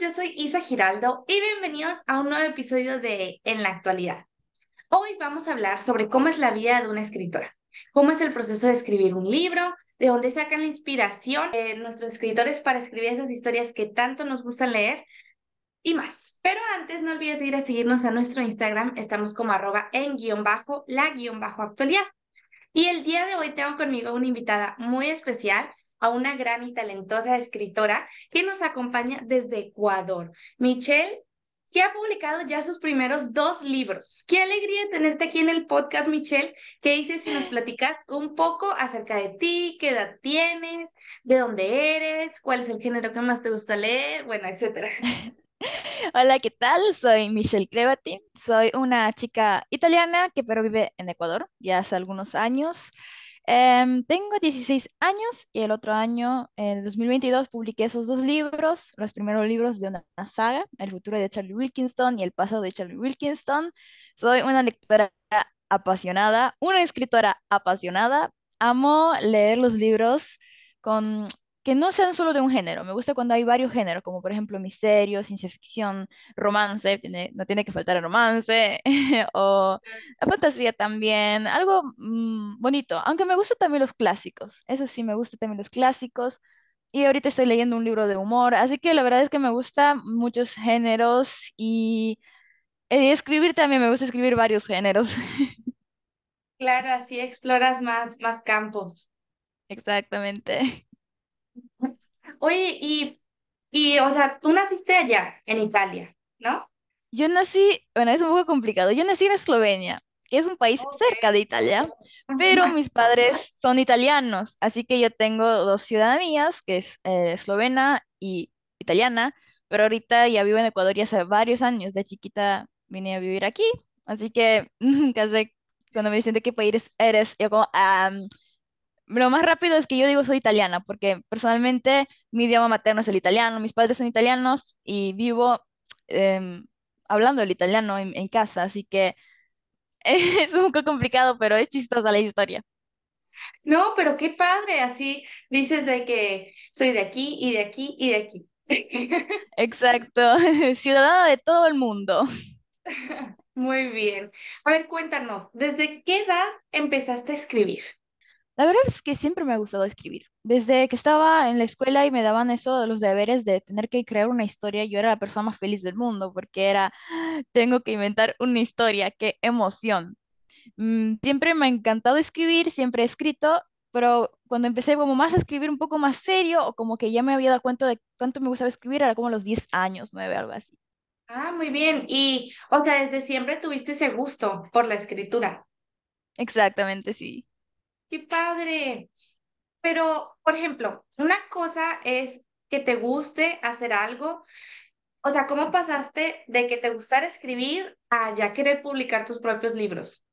yo soy Isa Giraldo y bienvenidos a un nuevo episodio de En la actualidad. Hoy vamos a hablar sobre cómo es la vida de una escritora, cómo es el proceso de escribir un libro, de dónde sacan la inspiración nuestros escritores para escribir esas historias que tanto nos gustan leer y más. Pero antes no olvides de ir a seguirnos a nuestro Instagram, estamos como arroba en guion bajo la guion bajo actualidad. Y el día de hoy tengo conmigo una invitada muy especial a una gran y talentosa escritora que nos acompaña desde Ecuador, Michelle, que ha publicado ya sus primeros dos libros. Qué alegría tenerte aquí en el podcast, Michelle. ¿Qué dices si nos platicas un poco acerca de ti, qué edad tienes, de dónde eres, cuál es el género que más te gusta leer, bueno, etcétera? Hola, ¿qué tal? Soy Michelle Crevati. Soy una chica italiana que pero vive en Ecuador ya hace algunos años. Em, tengo 16 años y el otro año, en 2022, publiqué esos dos libros, los primeros libros de una saga, El futuro de Charlie Wilkinston y El pasado de Charlie Wilkinston. Soy una lectora apasionada, una escritora apasionada. Amo leer los libros con que no sean solo de un género. Me gusta cuando hay varios géneros, como por ejemplo misterio, ciencia ficción, romance, tiene, no tiene que faltar el romance, o la fantasía también, algo mm, bonito. Aunque me gustan también los clásicos, eso sí, me gustan también los clásicos. Y ahorita estoy leyendo un libro de humor, así que la verdad es que me gustan muchos géneros y eh, escribir también, me gusta escribir varios géneros. Claro, así exploras más, más campos. Exactamente. Oye, y, y, o sea, tú naciste allá, en Italia, ¿no? Yo nací, bueno, es un poco complicado. Yo nací en Eslovenia, que es un país cerca de Italia, pero mis padres son italianos, así que yo tengo dos ciudadanías, que es eh, eslovena y italiana, pero ahorita ya vivo en Ecuador ya hace varios años. De chiquita vine a vivir aquí, así que casi cuando me dicen de qué país eres, yo como, "Ah, lo más rápido es que yo digo soy italiana, porque personalmente mi idioma materno es el italiano, mis padres son italianos y vivo em, hablando el italiano en, en casa, así que es un poco complicado, pero es chistosa la historia. No, pero qué padre, así dices de que soy de aquí y de aquí y de aquí. Exacto, ciudadana de todo el mundo. Muy bien. A ver, cuéntanos, ¿desde qué edad empezaste a escribir? La verdad es que siempre me ha gustado escribir. Desde que estaba en la escuela y me daban eso de los deberes de tener que crear una historia, yo era la persona más feliz del mundo porque era, tengo que inventar una historia, qué emoción. Mm, siempre me ha encantado escribir, siempre he escrito, pero cuando empecé como más a escribir un poco más serio o como que ya me había dado cuenta de cuánto me gustaba escribir, era como a los 10 años, 9, algo así. Ah, muy bien. Y, o sea, desde siempre tuviste ese gusto por la escritura. Exactamente, sí. Qué padre. Pero, por ejemplo, una cosa es que te guste hacer algo. O sea, ¿cómo pasaste de que te gustara escribir a ya querer publicar tus propios libros?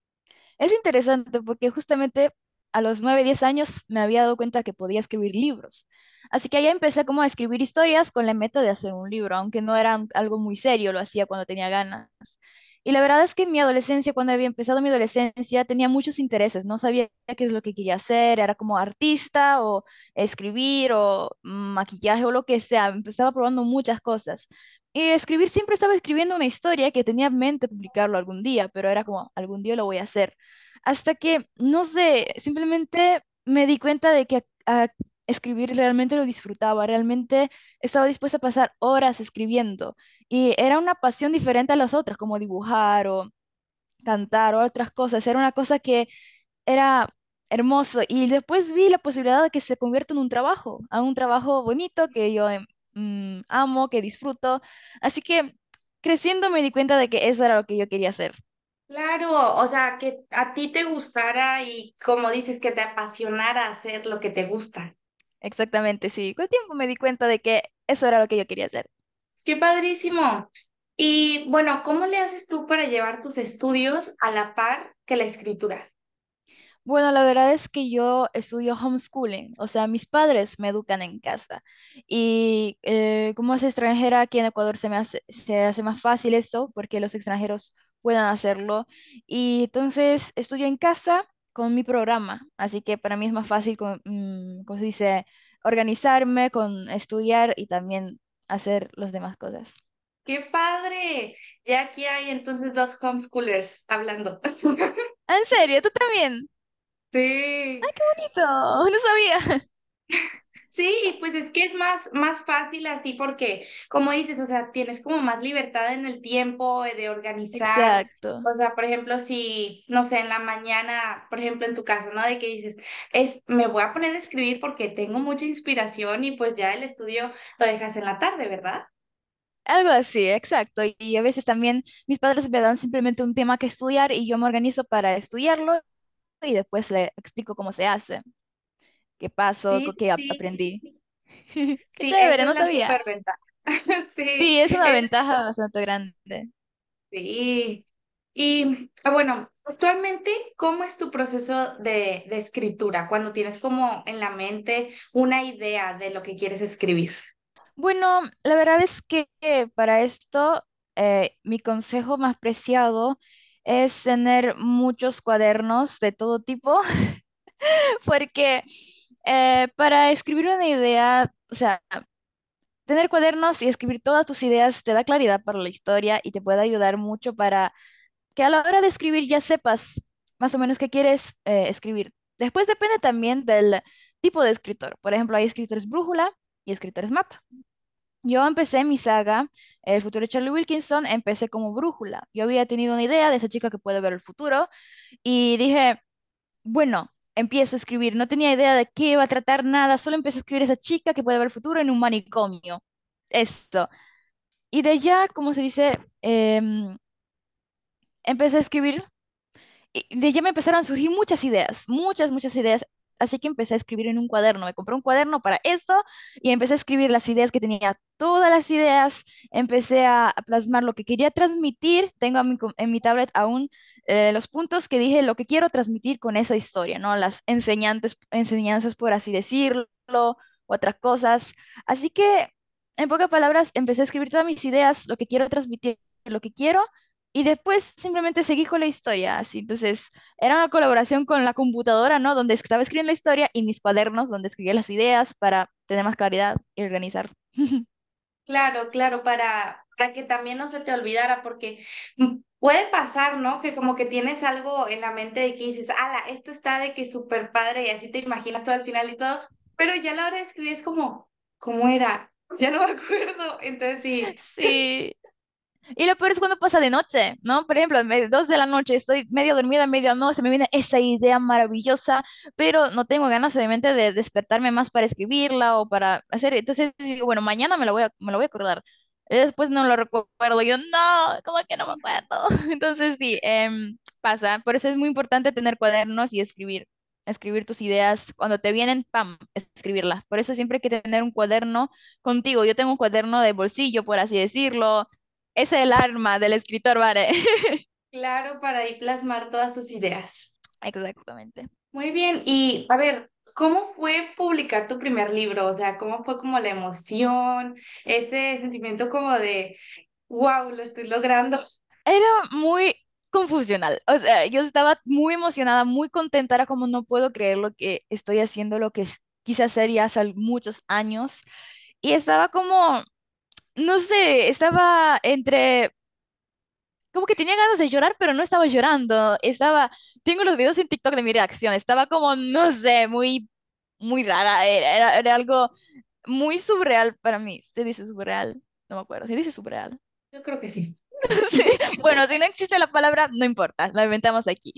Es interesante porque justamente a los 9 10 años me había dado cuenta que podía escribir libros. Así que allá empecé como a escribir historias con la meta de hacer un libro, aunque no era algo muy serio, lo hacía cuando tenía ganas. Y la verdad es que en mi adolescencia, cuando había empezado mi adolescencia, tenía muchos intereses, no sabía qué es lo que quería hacer, era como artista o escribir o maquillaje o lo que sea, empezaba probando muchas cosas. Y escribir siempre estaba escribiendo una historia que tenía en mente publicarlo algún día, pero era como, algún día lo voy a hacer. Hasta que, no sé, simplemente me di cuenta de que escribir realmente lo disfrutaba, realmente estaba dispuesta a pasar horas escribiendo. Y era una pasión diferente a las otras, como dibujar o cantar o otras cosas. Era una cosa que era hermoso. Y después vi la posibilidad de que se convierta en un trabajo, a un trabajo bonito que yo em, mm, amo, que disfruto. Así que creciendo me di cuenta de que eso era lo que yo quería hacer. Claro, o sea, que a ti te gustara y como dices, que te apasionara hacer lo que te gusta. Exactamente, sí. Con el tiempo me di cuenta de que eso era lo que yo quería hacer. Qué padrísimo. Y bueno, ¿cómo le haces tú para llevar tus estudios a la par que la escritura? Bueno, la verdad es que yo estudio homeschooling, o sea, mis padres me educan en casa. Y eh, como es extranjera, aquí en Ecuador se me hace, se hace más fácil esto porque los extranjeros puedan hacerlo. Y entonces estudio en casa con mi programa, así que para mí es más fácil, con, mm, ¿cómo se dice?, organizarme con estudiar y también hacer las demás cosas. ¡Qué padre! Ya aquí hay entonces dos homeschoolers hablando. ¿En serio? ¿Tú también? Sí. ¡Ay, qué bonito! No sabía. Sí, y pues es que es más, más fácil así porque, como dices, o sea, tienes como más libertad en el tiempo eh, de organizar. Exacto. O sea, por ejemplo, si, no sé, en la mañana, por ejemplo, en tu caso, ¿no? De que dices, es, me voy a poner a escribir porque tengo mucha inspiración y pues ya el estudio lo dejas en la tarde, ¿verdad? Algo así, exacto. Y a veces también mis padres me dan simplemente un tema que estudiar y yo me organizo para estudiarlo y después le explico cómo se hace, qué pasó, Sí, qué ap- sí, aprendí. Qué sí, chévere, esa es no la sabía. superventaja. Sí, Sí, es una es, ventaja bastante grande. sí. Y ah, bueno, actualmente, ¿cómo es tu proceso de, de escritura cuando tienes como en la mente una idea de lo que quieres escribir? Bueno, la verdad es que eh, para esto eh, mi consejo más preciado es tener muchos cuadernos de todo tipo, porque eh, para escribir una idea, o sea, tener cuadernos y escribir todas tus ideas te da claridad para la historia y te puede ayudar mucho para que a la hora de escribir ya sepas más o menos qué quieres eh, escribir. Después depende también del tipo de escritor. Por ejemplo, hay escritores brújula y escritores mapa. Yo empecé mi saga, El futuro de Charlie Wilkinson, empecé como brújula. Yo había tenido una idea de esa chica que puede ver el futuro y dije, bueno, empiezo a escribir. No tenía idea de qué iba a tratar nada, solo empecé a escribir esa chica que puede ver futuro en un manicomio. Esto. Y de allá, como se dice, Em, empecé a escribir y de ya me empezaron a surgir muchas ideas, muchas, muchas ideas. Así que empecé a escribir en un cuaderno. Me compré un cuaderno para esto y empecé a escribir las ideas que tenía, todas las ideas. Empecé a, plasmar lo que quería transmitir. Tengo en mi, tablet aún eh, los puntos que dije, lo que quiero transmitir con esa historia, ¿no? Las enseñantes, enseñanzas, por así decirlo, otras cosas. Así que, en pocas palabras, empecé a escribir todas mis ideas, lo que quiero transmitir, lo que quiero y después simplemente seguí con la historia, así. Entonces, era una colaboración con la computadora, ¿no? Donde estaba escribiendo la historia y mis cuadernos, donde escribía las ideas para tener más claridad y organizar. Claro, claro, para, para que también no se te olvidara, porque mm, puede pasar, ¿no? Que como que tienes algo en la mente de que dices, ala, esto está de que súper padre y así te imaginas todo al final y todo, pero ya a la hora de escribir es como, ¿cómo era? Ya no me acuerdo. Entonces sí, Sí. Y lo peor es cuando pasa de noche, ¿no? Por ejemplo, dos de la noche, estoy medio dormida, medio no, se me viene esa idea maravillosa, pero no tengo ganas, obviamente, de despertarme más para escribirla o para hacer. Entonces digo, bueno, mañana me lo voy a, me lo voy a acordar. Después no lo recuerdo. Yo, no, ¿cómo que no me acuerdo? Entonces sí, em, pasa. Por eso es muy importante tener cuadernos y escribir. Escribir tus ideas. Cuando te vienen, pam, escribirlas. Por eso siempre hay que tener un cuaderno contigo. Yo tengo un cuaderno de bolsillo, por así decirlo es el arma del escritor Vare. claro, para ahí plasmar todas sus ideas. Exactamente. Muy bien, y a ver, ¿cómo fue publicar tu primer libro? O sea, ¿cómo fue como la emoción, ese sentimiento como de, wow, lo estoy logrando? Era muy confusional. O sea, yo estaba muy emocionada, muy contenta. Era como no puedo creer lo que estoy haciendo, lo que quise hacer ya hace muchos años. Y estaba como, no sé, estaba entre, como que tenía ganas de llorar, pero no estaba llorando. Estaba, tengo los videos en TikTok de mi reacción. Estaba como, no sé, muy, muy rara. Era, era, era algo muy surreal para mí. ¿Se dice surreal? No me acuerdo. ¿Se dice surreal? Yo creo que sí. Sí, Bueno, si no existe la palabra, no importa, la inventamos aquí.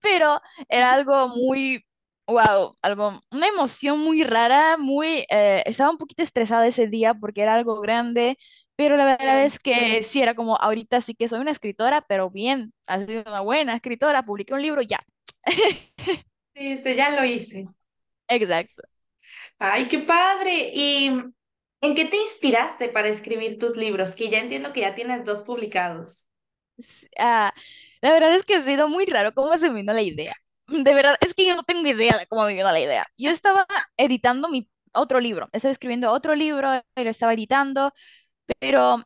Pero era algo muy, wow, algo, una emoción muy rara, muy, eh, estaba un poquito estresada ese día porque era algo grande, pero la verdad es que sí, era como, ahorita sí que soy una escritora, pero bien, ha sido una buena escritora, publiqué un libro, ya. Sí, este, ya lo hice. Exacto. Ay, qué padre. ¿Y en qué te inspiraste para escribir tus libros? Que ya entiendo que ya tienes dos publicados. Ah, la verdad es que ha sido muy raro cómo se me vino la idea. De verdad, es que yo no tengo idea de cómo me vino la idea. Yo estaba editando mi otro libro, estaba escribiendo otro libro y lo estaba editando, pero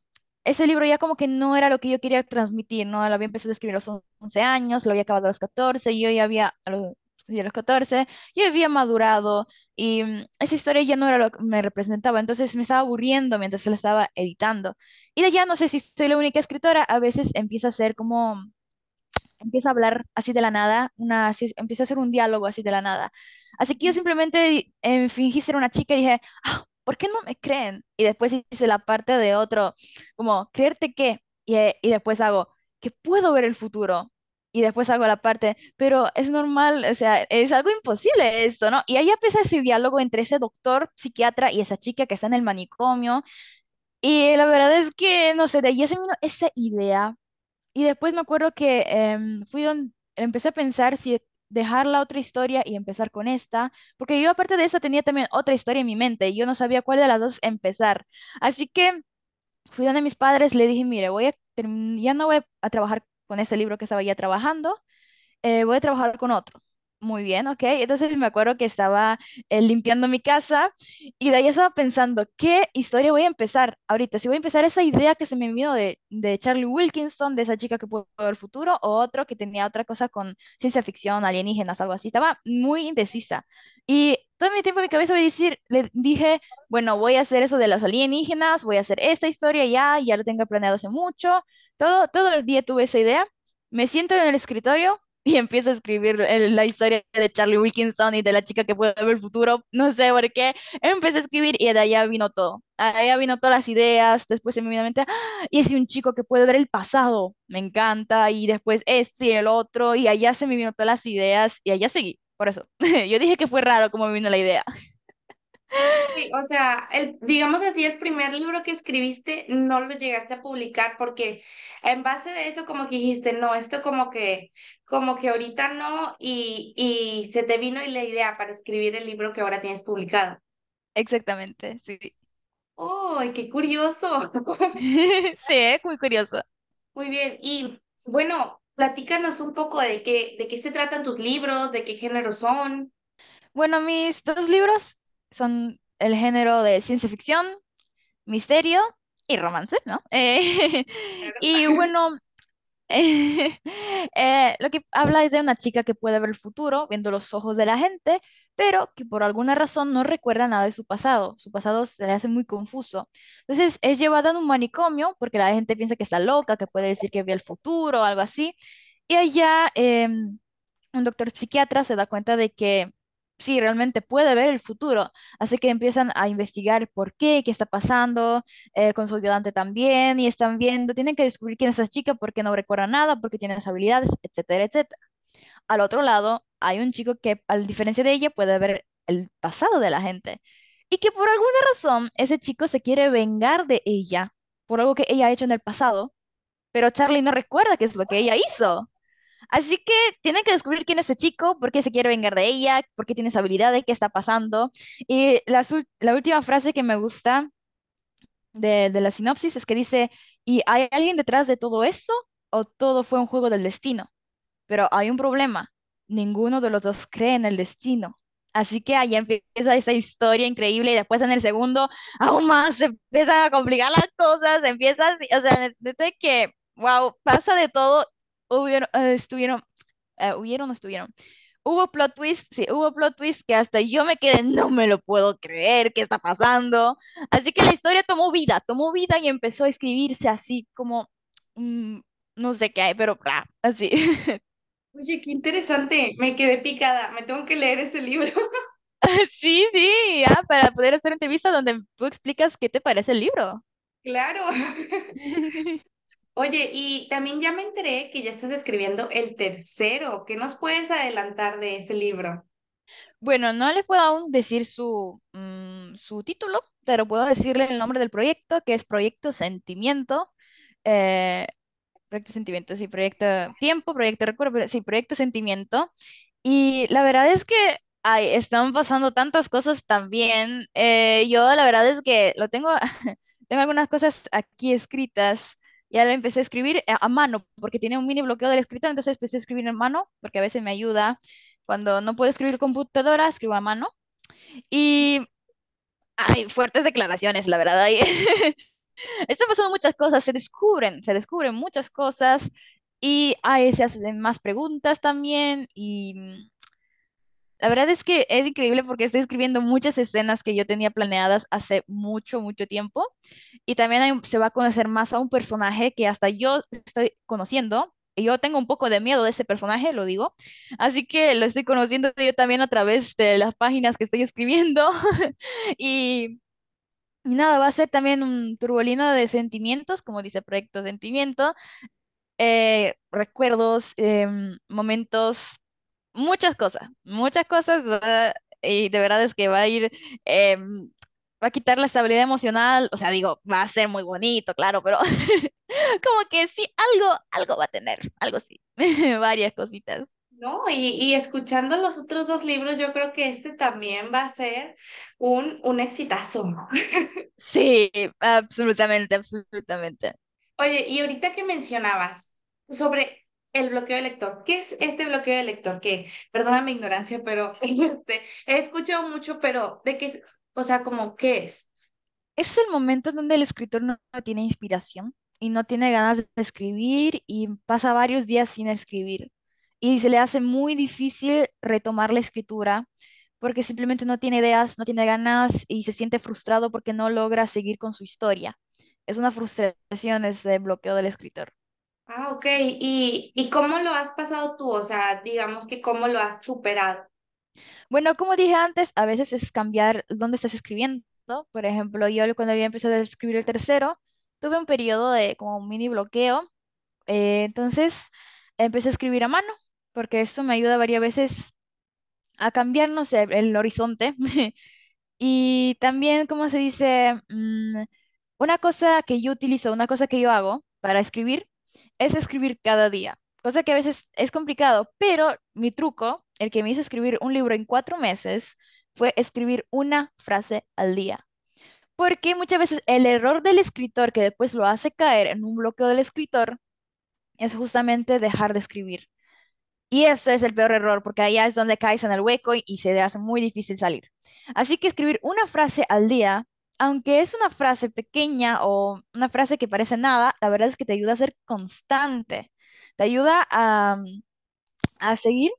ese libro ya como que no era lo que yo quería transmitir, ¿no? Lo había empezado a escribir a los 11 años, lo había acabado a los 14, y yo ya había, a los, a los 14, yo había madurado, y mm, esa historia ya no era lo que me representaba, entonces me estaba aburriendo mientras la estaba editando. Y de allá no sé si soy la única escritora, a veces empieza a ser como empieza a hablar así de la nada, una, así- empieza a hacer un diálogo así de la nada. Así que yo simplemente eh, fingí ser una chica y dije, ah, ¿por qué no me creen? Y después hice la parte de otro, como, ¿creerte qué? Y, eh, y después hago, que puedo ver el futuro. Y después hago la parte, pero es normal, o sea, es algo imposible esto, ¿no? Y ahí empieza ese diálogo entre ese doctor psiquiatra y esa chica que está en el manicomio. Y la verdad es que, no sé, de ahí vino esa idea y después me acuerdo que em, fui donde empecé a pensar si dejar la otra historia y empezar con esta, porque yo aparte de esa tenía también otra historia en mi mente y yo no sabía cuál de las dos empezar. Así que fui donde mis padres, le dije, mire, voy a ya no voy a trabajar con ese libro que estaba ya trabajando, eh, voy a trabajar con otro. Muy bien, ok. Entonces me acuerdo que estaba eh, limpiando mi casa y de ahí estaba pensando, ¿qué historia voy a empezar ahorita? Si voy a empezar esa idea que se me vino de, de Charlie Wilkinson, de esa chica que puede ver el futuro, o otro que tenía otra cosa con ciencia ficción, alienígenas, algo así. Estaba muy indecisa. Y todo mi tiempo en mi cabeza voy a decir, le dije, bueno, voy a hacer eso de los alienígenas, voy a hacer esta historia ya, ya lo tengo planeado hace mucho. Todo, todo el día tuve esa idea. Me siento en el escritorio y empiezo a escribir la historia de Charlie Wilkinson y de la chica que puede ver el futuro, no sé por qué, empecé a escribir y de allá vino todo, allá vino todas las ideas, después se me vino a mente, "Ah, y es un chico que puede ver el pasado, me encanta, y después este y el otro, y allá se me vino todas las ideas y allá seguí, por eso, yo dije que fue raro cómo me vino la idea. Sí, o sea, el, digamos así, el primer libro que escribiste no lo llegaste a publicar porque en base de eso como que dijiste, no, esto como que, como que ahorita no y, y se te vino y la idea para escribir el libro que ahora tienes publicado. Exactamente, sí. ¡Uy, qué curioso! Sí, es muy curioso. Muy bien, y bueno, platícanos un poco de qué, de qué se tratan tus libros, de qué género son. Bueno, mis dos libros son el género de ciencia ficción, misterio y romance, ¿no? Eh, y bueno, eh, lo que habla es de una chica que puede ver el futuro viendo los ojos de la gente, pero que por alguna razón no recuerda nada de su pasado. Su pasado se le hace muy confuso. Entonces es llevada a un manicomio porque la gente piensa que está loca, que puede decir que ve el futuro o algo así. Y allá em, un doctor psiquiatra se da cuenta de que sí, realmente puede ver el futuro. Así que empiezan a investigar por qué, qué está pasando, eh, con su ayudante también, y están viendo, tienen que descubrir quién es esa chica, por qué no recuerda nada, por qué tiene esas habilidades, etcétera, etcétera. Al otro lado, hay un chico que, a diferencia de ella, puede ver el pasado de la gente. Y que por alguna razón ese chico se quiere vengar de ella por algo que ella ha hecho en el pasado, pero Charlie no recuerda qué es lo que ella hizo. Así que tienen que descubrir quién es ese chico, por qué se quiere vengar de ella, por qué tiene esa habilidad, qué está pasando. Y la, la última frase que me gusta de, de la sinopsis es que dice, ¿y hay alguien detrás de todo esto o todo fue un juego del destino? Pero hay un problema, ninguno de los dos cree en el destino. Así que ahí empieza esa historia increíble y después en el segundo aún más se empiezan a complicar las cosas, empieza, o sea, desde que, wow, pasa de todo, hubieron, eh, estuvieron eh, ¿hubieron estuvieron? Hubo plot twist, sí, hubo plot twist que hasta yo me quedé, no me lo puedo creer, ¿qué está pasando? Así que la historia tomó vida, tomó vida y empezó a escribirse así como, mm, no sé qué hay, pero ah, así. Oye, qué interesante, me quedé picada, me tengo que leer ese libro. Sí, sí, ya, para poder hacer entrevistas donde tú explicas qué te parece el libro. Claro. Oye, y también ya me enteré que ya estás escribiendo el tercero. ¿Qué nos puedes adelantar de ese libro? Bueno, no les puedo aún decir su, mm, su título, pero puedo decirle el nombre del proyecto, que es Proyecto Sentimiento. Eh, Proyecto Sentimiento, sí, Proyecto Tiempo, Proyecto Recuerdo, sí, Proyecto Sentimiento. Y la verdad es que ay, están pasando tantas cosas también. Eh, yo la verdad es que lo tengo, tengo algunas cosas aquí escritas. Ya lo empecé a escribir a, a mano, porque tiene un mini bloqueo del escritor, entonces empecé a escribir en mano, porque a veces me ayuda. Cuando no puedo escribir computadora, escribo a mano. Y hay fuertes declaraciones, la verdad. Hay, están pasando muchas cosas, se descubren, se descubren muchas cosas y ahí se hacen más preguntas también y La verdad es que es increíble porque estoy escribiendo muchas escenas que yo tenía planeadas hace mucho, mucho tiempo. Y también hay- se va a conocer más a un personaje que hasta yo estoy conociendo. Y yo tengo un poco de miedo de ese personaje, lo digo. Así que lo estoy conociendo yo también a través de las páginas que estoy escribiendo. Y, y nada, va a ser también un turbolino de sentimientos, como dice Proyecto Sentimiento, eh, recuerdos, em, momentos muchas cosas, muchas cosas, va- y de verdad es que va a ir, em, va a quitar la estabilidad emocional, o sea, digo, va a ser muy bonito, claro, pero como que sí, algo, algo va a tener, algo sí, varias cositas. ¿no? Y, y escuchando los otros dos libros, yo creo que este también va a ser un, un exitazo. Sí, absolutamente, absolutamente. Oye, y ahorita que mencionabas sobre el bloqueo de lector, ¿qué es este bloqueo de lector? Que, perdona mi ignorancia, pero este, he escuchado mucho, pero ¿de qué es? O sea, como, ¿qué es? Es el momento donde el escritor no, no tiene inspiración y no tiene ganas de escribir y pasa varios días sin escribir. Y se le hace muy difícil retomar la escritura porque simplemente no tiene ideas, no tiene ganas y se siente frustrado porque no logra seguir con su historia. Es una frustración ese bloqueo del escritor. Ah, ok. ¿Y, y cómo lo has pasado tú? O sea, digamos que cómo lo has superado. Bueno, como dije antes, a veces es cambiar dónde estás escribiendo. Por ejemplo, yo cuando había empezado a escribir el tercero, tuve un periodo de como un mini bloqueo Eh, entonces empecé a escribir a mano, porque esto me ayuda varias veces a cambiar, no sé, el horizonte. Y también, como se dice, Mm, una cosa que yo utilizo, una cosa que yo hago para escribir, es escribir cada día. Cosa que a veces es complicado, pero mi truco, el que me hizo escribir un libro en cuatro meses, fue escribir una frase al día. Porque muchas veces el error del escritor que después lo hace caer en un bloqueo del escritor es justamente dejar de escribir. Y este es el peor error, porque allá es donde caes en el hueco y, y se te hace muy difícil salir. Así que escribir una frase al día, aunque es una frase pequeña o una frase que parece nada, la verdad es que te ayuda a ser constante. Te ayuda a, a seguir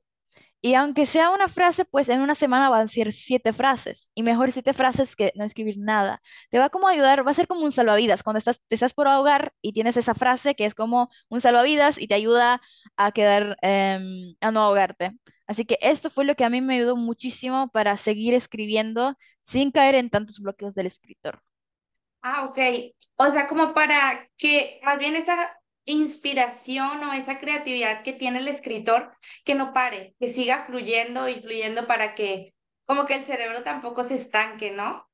y aunque sea una frase, pues en una semana van a ser siete frases. Y mejor siete frases que no escribir nada. Te va como a ayudar, va a ser como un salvavidas. Cuando estás, te estás por ahogar y tienes esa frase que es como un salvavidas y te ayuda a quedar, em, a no ahogarte. Así que esto fue lo que a mí me ayudó muchísimo para seguir escribiendo sin caer en tantos bloqueos del escritor. Ah, ok. O sea, como para que más bien esa inspiración o esa creatividad que tiene el escritor, que no pare, que siga fluyendo y fluyendo para que como que el cerebro tampoco se estanque, ¿no?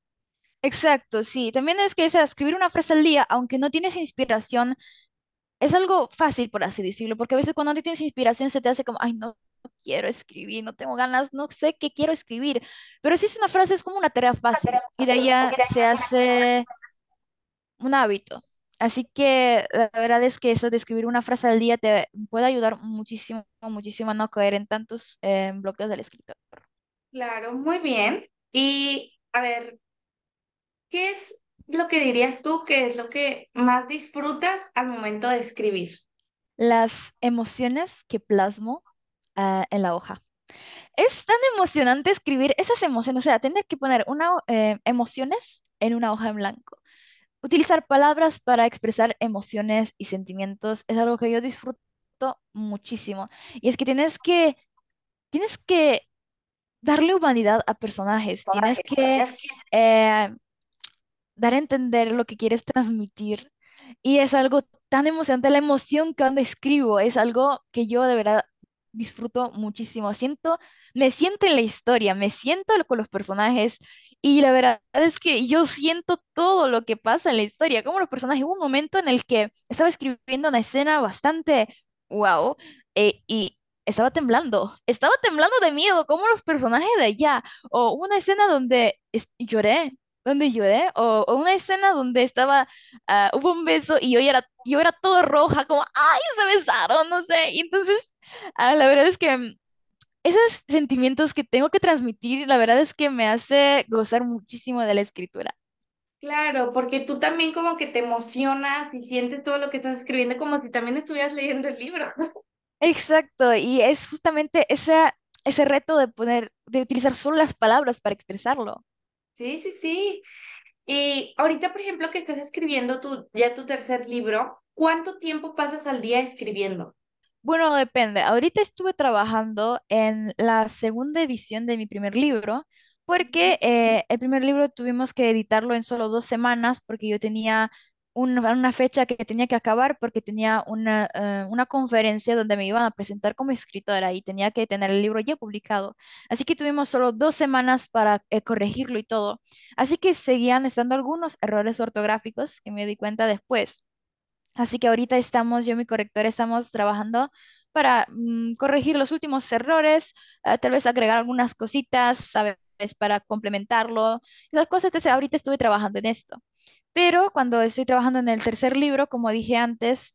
Exacto, sí. También es que o escribir una frase al día, aunque no tienes inspiración, es algo fácil, por así decirlo, porque a veces cuando no tienes inspiración se te hace como, ay, no, quiero escribir, no tengo ganas, no sé qué quiero escribir. Pero si es una frase, es como una tarea fácil y de ya se hace un hábito. Así que la verdad es que eso de escribir una frase al día te puede ayudar muchísimo, muchísimo a no caer en tantos eh, bloqueos del escritor. Claro, muy bien. Y a ver, ¿qué es lo que dirías tú que es lo que más disfrutas al momento de escribir? Las emociones que plasmo ah, en la hoja. Es tan emocionante escribir esas emociones, o sea, tener que poner una, eh, emociones en una hoja en blanco. Utilizar palabras para expresar emociones y sentimientos es algo que yo disfruto muchísimo. Y es que tienes que, tienes que darle humanidad a personajes, tienes que eh, dar a entender lo que quieres transmitir. Y es algo tan emocionante, la emoción que cuando escribo es algo que yo de verdad disfruto muchísimo. Siento, me siento en la historia, me siento con los personajes y la verdad es que yo siento todo lo que pasa en la historia, como los personajes. Hubo un momento en el que estaba escribiendo una escena bastante wow y estaba temblando, estaba temblando de miedo, como los personajes de allá. O una escena donde lloré, donde lloré, o, o una escena donde estaba, ah, hubo un beso y yo era, yo era toda roja, como, ay, se besaron, no sé. Y entonces, ah, la verdad es que mm, esos sentimientos que tengo que transmitir, la verdad es que me hace gozar muchísimo de la escritura. Claro, porque tú también como que te emocionas y sientes todo lo que estás escribiendo como si también estuvieras leyendo el libro. Exacto, y es justamente esa, ese reto de poner, de utilizar solo las palabras para expresarlo. Sí, sí, sí. Y ahorita, por ejemplo, que estás escribiendo tu, ya tu tercer libro, ¿cuánto tiempo pasas al día escribiendo? Bueno, depende. Ahorita estuve trabajando en la segunda edición de mi primer libro, porque eh, el primer libro tuvimos que editarlo en solo dos semanas, porque yo tenía una, una fecha que tenía que acabar, porque tenía una, eh, una conferencia donde me iban a presentar como escritora y tenía que tener el libro ya publicado. Así que tuvimos solo dos semanas para eh, corregirlo y todo. Así que seguían estando algunos errores ortográficos que me di cuenta después. Así que ahorita estamos, yo y mi corrector estamos trabajando para mm, corregir los últimos errores, eh, tal vez agregar algunas cositas, ¿sabes? Para complementarlo. Esas cosas, entonces ahorita estuve trabajando en esto. Pero cuando estoy trabajando en el tercer libro, como dije antes,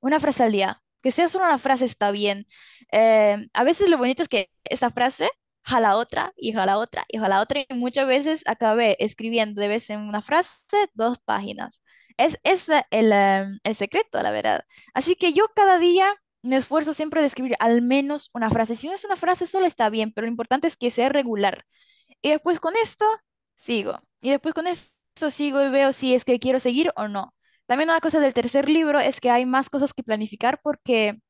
una frase al día. Que sea solo una frase está bien. Eh, a veces lo bonito es que esta frase jala otra y jala otra y jala otra y muchas veces acabé escribiendo de vez en una frase dos páginas. Es ese el, eh, el secreto, la verdad. Así que yo cada día me esfuerzo siempre de escribir al menos una frase. Si no es una frase, solo está bien, pero lo importante es que sea regular. Y después con esto sigo. Y después con esto sigo y veo si es que quiero seguir o no. También una cosa del tercer libro es que hay más cosas que planificar porque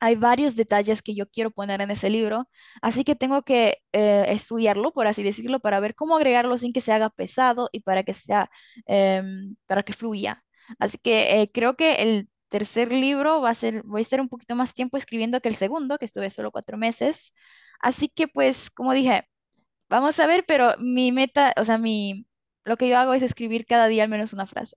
hay varios detalles que yo quiero poner en ese libro, así que tengo que eh, estudiarlo, por así decirlo, para ver cómo agregarlo sin que se haga pesado y para que sea, em, para que fluya. Así que eh, creo que el tercer libro va a ser, voy a estar un poquito más tiempo escribiendo que el segundo, que estuve solo cuatro meses. Así que pues, como dije, vamos a ver, pero mi meta, o sea, mi, lo que yo hago es escribir cada día al menos una frase.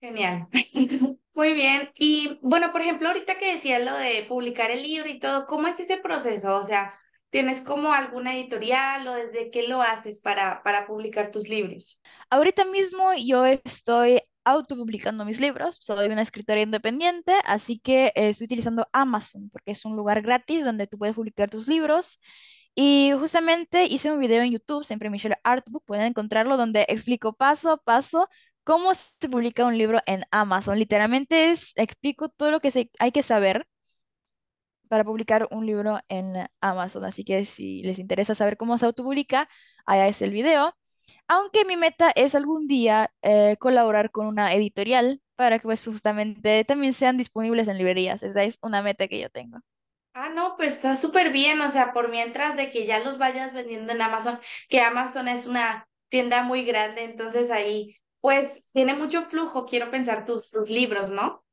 Genial. Muy bien. Y bueno, por ejemplo, ahorita que decías lo de publicar el libro y todo, ¿cómo es ese proceso? O sea, ¿tienes como alguna editorial o desde qué lo haces para, para publicar tus libros? Ahorita mismo yo estoy autopublicando mis libros, soy una escritora independiente, así que eh, estoy utilizando Amazon porque es un lugar gratis donde tú puedes publicar tus libros. Y justamente hice un video en YouTube, siempre Michelle Artbook, pueden encontrarlo, donde explico paso a paso cómo se publica un libro en Amazon. Literalmente explico todo lo que hay que saber para publicar un libro en Amazon. Así que si les interesa saber cómo se autopublica, allá es el video. Aunque mi meta es algún día eh, colaborar con una editorial para que pues justamente también sean disponibles en librerías. Esa es una meta que yo tengo. Ah, no, pues está súper bien, o sea, por mientras de que ya los vayas vendiendo en Amazon, que Amazon es una tienda muy grande, entonces ahí, pues tiene mucho flujo, quiero pensar tus, tus libros, ¿no?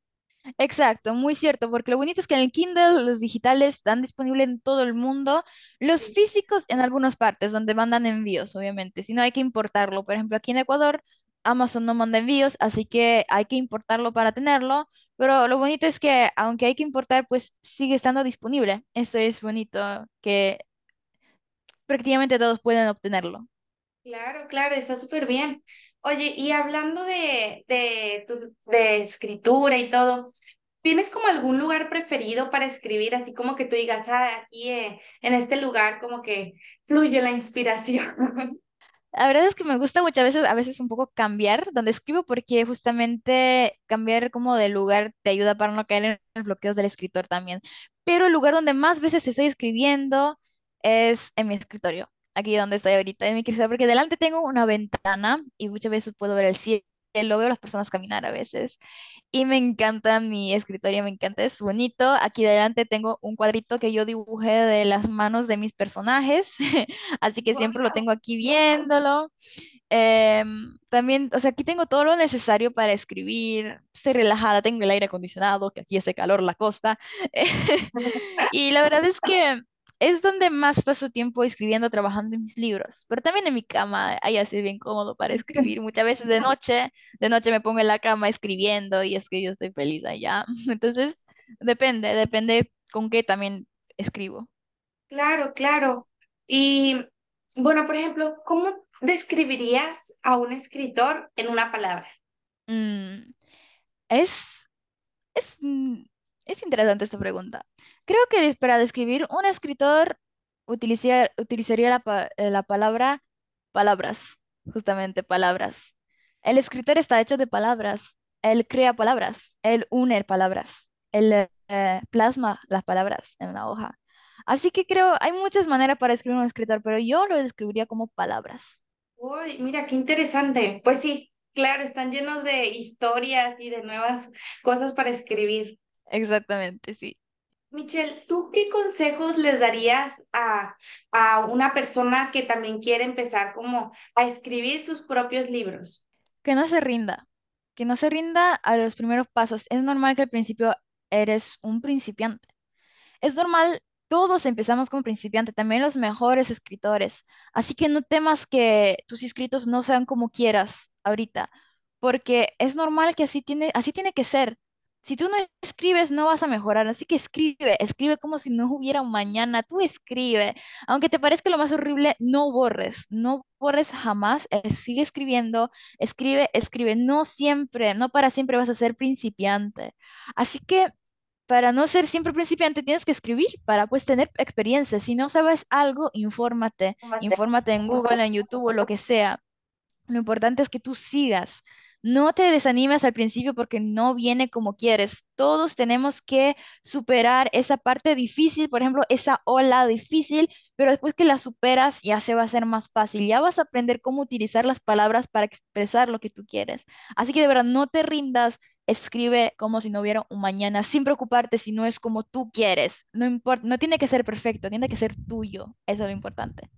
Exacto, muy cierto, porque lo bonito es que en el Kindle los digitales están disponibles en todo el mundo, los físicos en algunas partes donde mandan envíos, obviamente, si no hay que importarlo. Por ejemplo, aquí en Ecuador, Amazon no manda envíos, así que hay que importarlo para tenerlo, pero lo bonito es que aunque hay que importar, pues sigue estando disponible. Esto es bonito, que prácticamente todos pueden obtenerlo. Claro, claro, está súper bien. Oye, y hablando de, de, tu, de escritura y todo, ¿tienes como algún lugar preferido para escribir? Así como que tú digas, ah, aquí eh, en este lugar como que fluye la inspiración. La verdad es que me gusta muchas veces, a veces un poco cambiar donde escribo porque justamente cambiar como de lugar te ayuda para no caer en los bloqueos del escritor también. Pero el lugar donde más veces estoy escribiendo es en mi escritorio, aquí donde estoy ahorita, en mi escritorio, porque delante tengo una ventana y muchas veces puedo ver el cielo, veo a las personas caminar a veces. Y me encanta mi escritorio, me encanta, es bonito. Aquí delante tengo un cuadrito que yo dibujé de las manos de mis personajes, así que siempre lo tengo aquí viéndolo. Em, también, o sea, aquí tengo todo lo necesario para escribir. Estoy relajada, tengo el aire acondicionado, que aquí hace calor la costa. Y la verdad es que es donde más paso tiempo escribiendo, trabajando en mis libros. Pero también en mi cama, ahí así bien cómodo para escribir. Muchas veces de noche, de noche me pongo en la cama escribiendo y es que yo estoy feliz allá. Entonces, depende, depende con qué también escribo. Claro, claro. Y bueno, por ejemplo, ¿cómo describirías a un escritor en una palabra? Mm, es Es, mm, es interesante esta pregunta. Creo que para describir un escritor utilizaría, utilizaría la, pa- eh, la palabra palabras, justamente palabras. El escritor está hecho de palabras. Él crea palabras. Él une palabras. Él eh, plasma las palabras en la hoja. Así que creo, hay muchas maneras para escribir un escritor, pero yo lo describiría como palabras. Uy, mira, qué interesante. Pues sí, claro, están llenos de historias y de nuevas cosas para escribir. Exactamente, sí. Michelle, ¿tú qué consejos les darías a, a una persona que también quiere empezar como a escribir sus propios libros? Que no se rinda, que no se rinda a los primeros pasos. Es normal que al principio eres un principiante. Es normal, todos empezamos como principiante, también los mejores escritores. Así que no temas que tus escritos no sean como quieras ahorita, porque es normal que así tiene, así tiene que ser. Si tú no escribes, no vas a mejorar. Así que escribe, escribe como si no hubiera un mañana. Tú escribe. Aunque te parezca lo más horrible, no borres. No borres jamás. eh, sigue escribiendo. Escribe, escribe. No siempre, no para siempre vas a ser principiante. Así que para no ser siempre principiante, tienes que escribir para pues tener experiencia. Si no sabes algo, infórmate. Infórmate en Google, en YouTube o lo que sea. Lo importante es que tú sigas. No te desanimes al principio porque no viene como quieres. Todos tenemos que superar esa parte difícil, por ejemplo, esa ola difícil, pero después que la superas ya se va a hacer más fácil. Ya vas a aprender cómo utilizar las palabras para expresar lo que tú quieres. Así que de verdad, no te rindas. Escribe como si no hubiera un mañana, sin preocuparte si no es como tú quieres. No importa, no tiene que ser perfecto, tiene que ser tuyo. Eso es lo importante.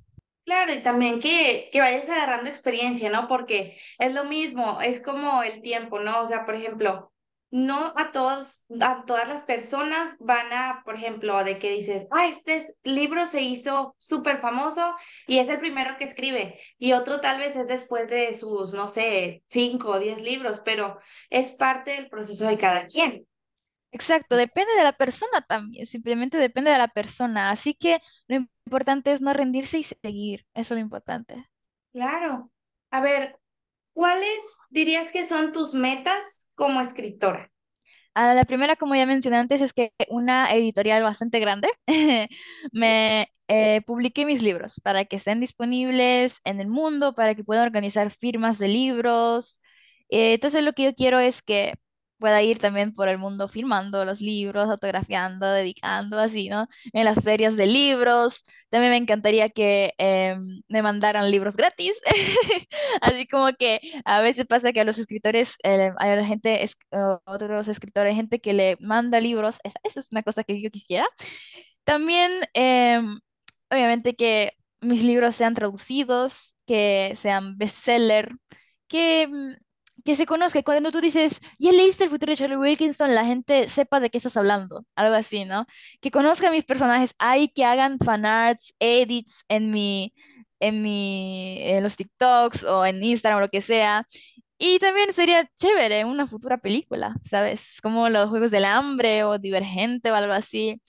Claro, y también que, que vayas agarrando experiencia, ¿no? Porque es lo mismo, es como el tiempo, ¿no? O sea, por ejemplo, no a todos, a todas las personas van a, por ejemplo, de que dices, ah, este es- libro se hizo súper famoso y es el primero que escribe, y otro tal vez es después de sus, no sé, cinco o diez libros, pero es parte del proceso de cada quien. Exacto, depende de la persona también, simplemente depende de la persona. Así que lo importante es no rendirse y seguir, eso es lo importante. Claro. A ver, ¿cuáles dirías que son tus metas como escritora? Ah, la primera, como ya mencioné antes, es que una editorial bastante grande me eh, publique mis libros para que estén disponibles en el mundo, para que puedan organizar firmas de libros. Eh, entonces, lo que yo quiero es que pueda ir también por el mundo firmando los libros, autografiando, dedicando, así, ¿no? En las ferias de libros. También me encantaría que em, me mandaran libros gratis. Así como que a veces pasa que a los escritores, eh, hay gente, es, otros escritores, gente que le manda libros, esa, esa es una cosa que yo quisiera. También, em, obviamente, que mis libros sean traducidos, que sean bestseller, que, mm, que se conozca. Cuando tú dices, ya leíste el futuro de Charlie Wilkinson, la gente sepa de qué estás hablando, algo así, ¿no? Que conozca a mis personajes, hay que hagan fanarts, edits en mi, en mi, en los TikToks o en Instagram o lo que sea. Y también sería chévere una futura película, ¿sabes? Como los Juegos del Hambre o Divergente o algo así.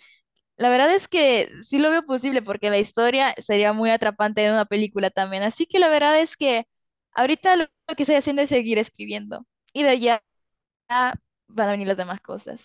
La verdad es que sí lo veo posible porque la historia sería muy atrapante en una película también. Así que la verdad es que ahorita lo que estoy haciendo es seguir escribiendo. Y de allá van a venir las demás cosas.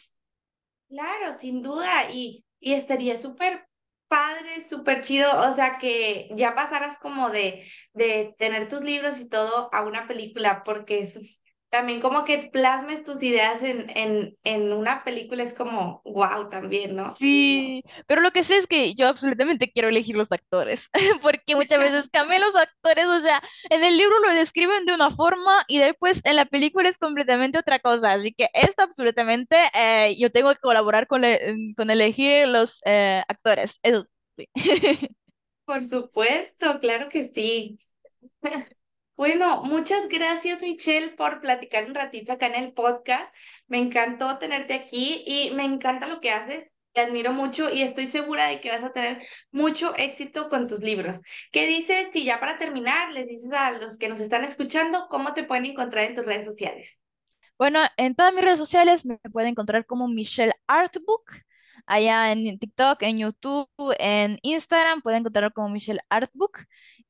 Claro, sin duda, y, y estaría súper padre, súper chido, o sea, que ya pasaras como de, de tener tus libros y todo a una película, porque eso es también como que plasmes tus ideas en, en, en una película es como wow también, ¿no? Sí, pero lo que sé es que yo absolutamente quiero elegir los actores, porque muchas veces cambian los actores, o sea, en el libro lo describen de una forma y después en la película es completamente otra cosa, así que esto absolutamente eh, yo tengo que colaborar con, le- con elegir los eh, actores, eso sí. Por supuesto, claro que sí. Bueno, muchas gracias, Michelle, por platicar un ratito acá en el podcast. Me encantó tenerte aquí y me encanta lo que haces. Te admiro mucho y estoy segura de que vas a tener mucho éxito con tus libros. ¿Qué dices si ya para terminar les dices a los que nos están escuchando cómo te pueden encontrar en tus redes sociales? Bueno, en todas mis redes sociales me pueden encontrar como Michelle Artbook. Allá en TikTok, en YouTube, en Instagram, pueden encontrarlo como Michelle Artbook.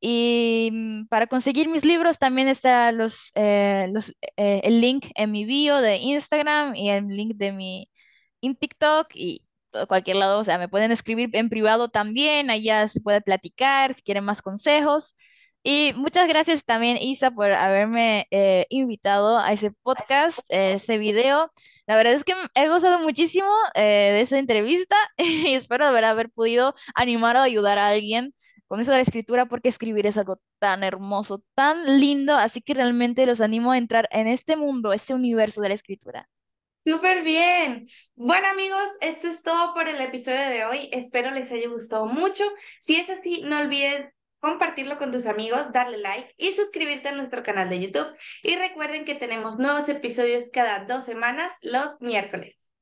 Y mm, para conseguir mis libros también está los, eh, los, eh, el link en mi bio de Instagram y el link de mi en TikTok y cualquier lado. O sea, me pueden escribir en privado también. Allá se puede platicar si quieren más consejos. Y muchas gracias también, Isa, por haberme eh, invitado a ese podcast, eh, ese video. La verdad es que he gozado muchísimo eh, de esa entrevista y espero haber, haber podido animar o ayudar a alguien con eso de la escritura, porque escribir es algo tan hermoso, tan lindo, así que realmente los animo a entrar en este mundo, este universo de la escritura. Súper bien. Bueno amigos, esto es todo por el episodio de hoy. Espero les haya gustado mucho. Si es así, no olvides compartirlo con tus amigos, darle like y suscribirte a nuestro canal de YouTube. Y recuerden que tenemos nuevos episodios cada dos semanas, los miércoles.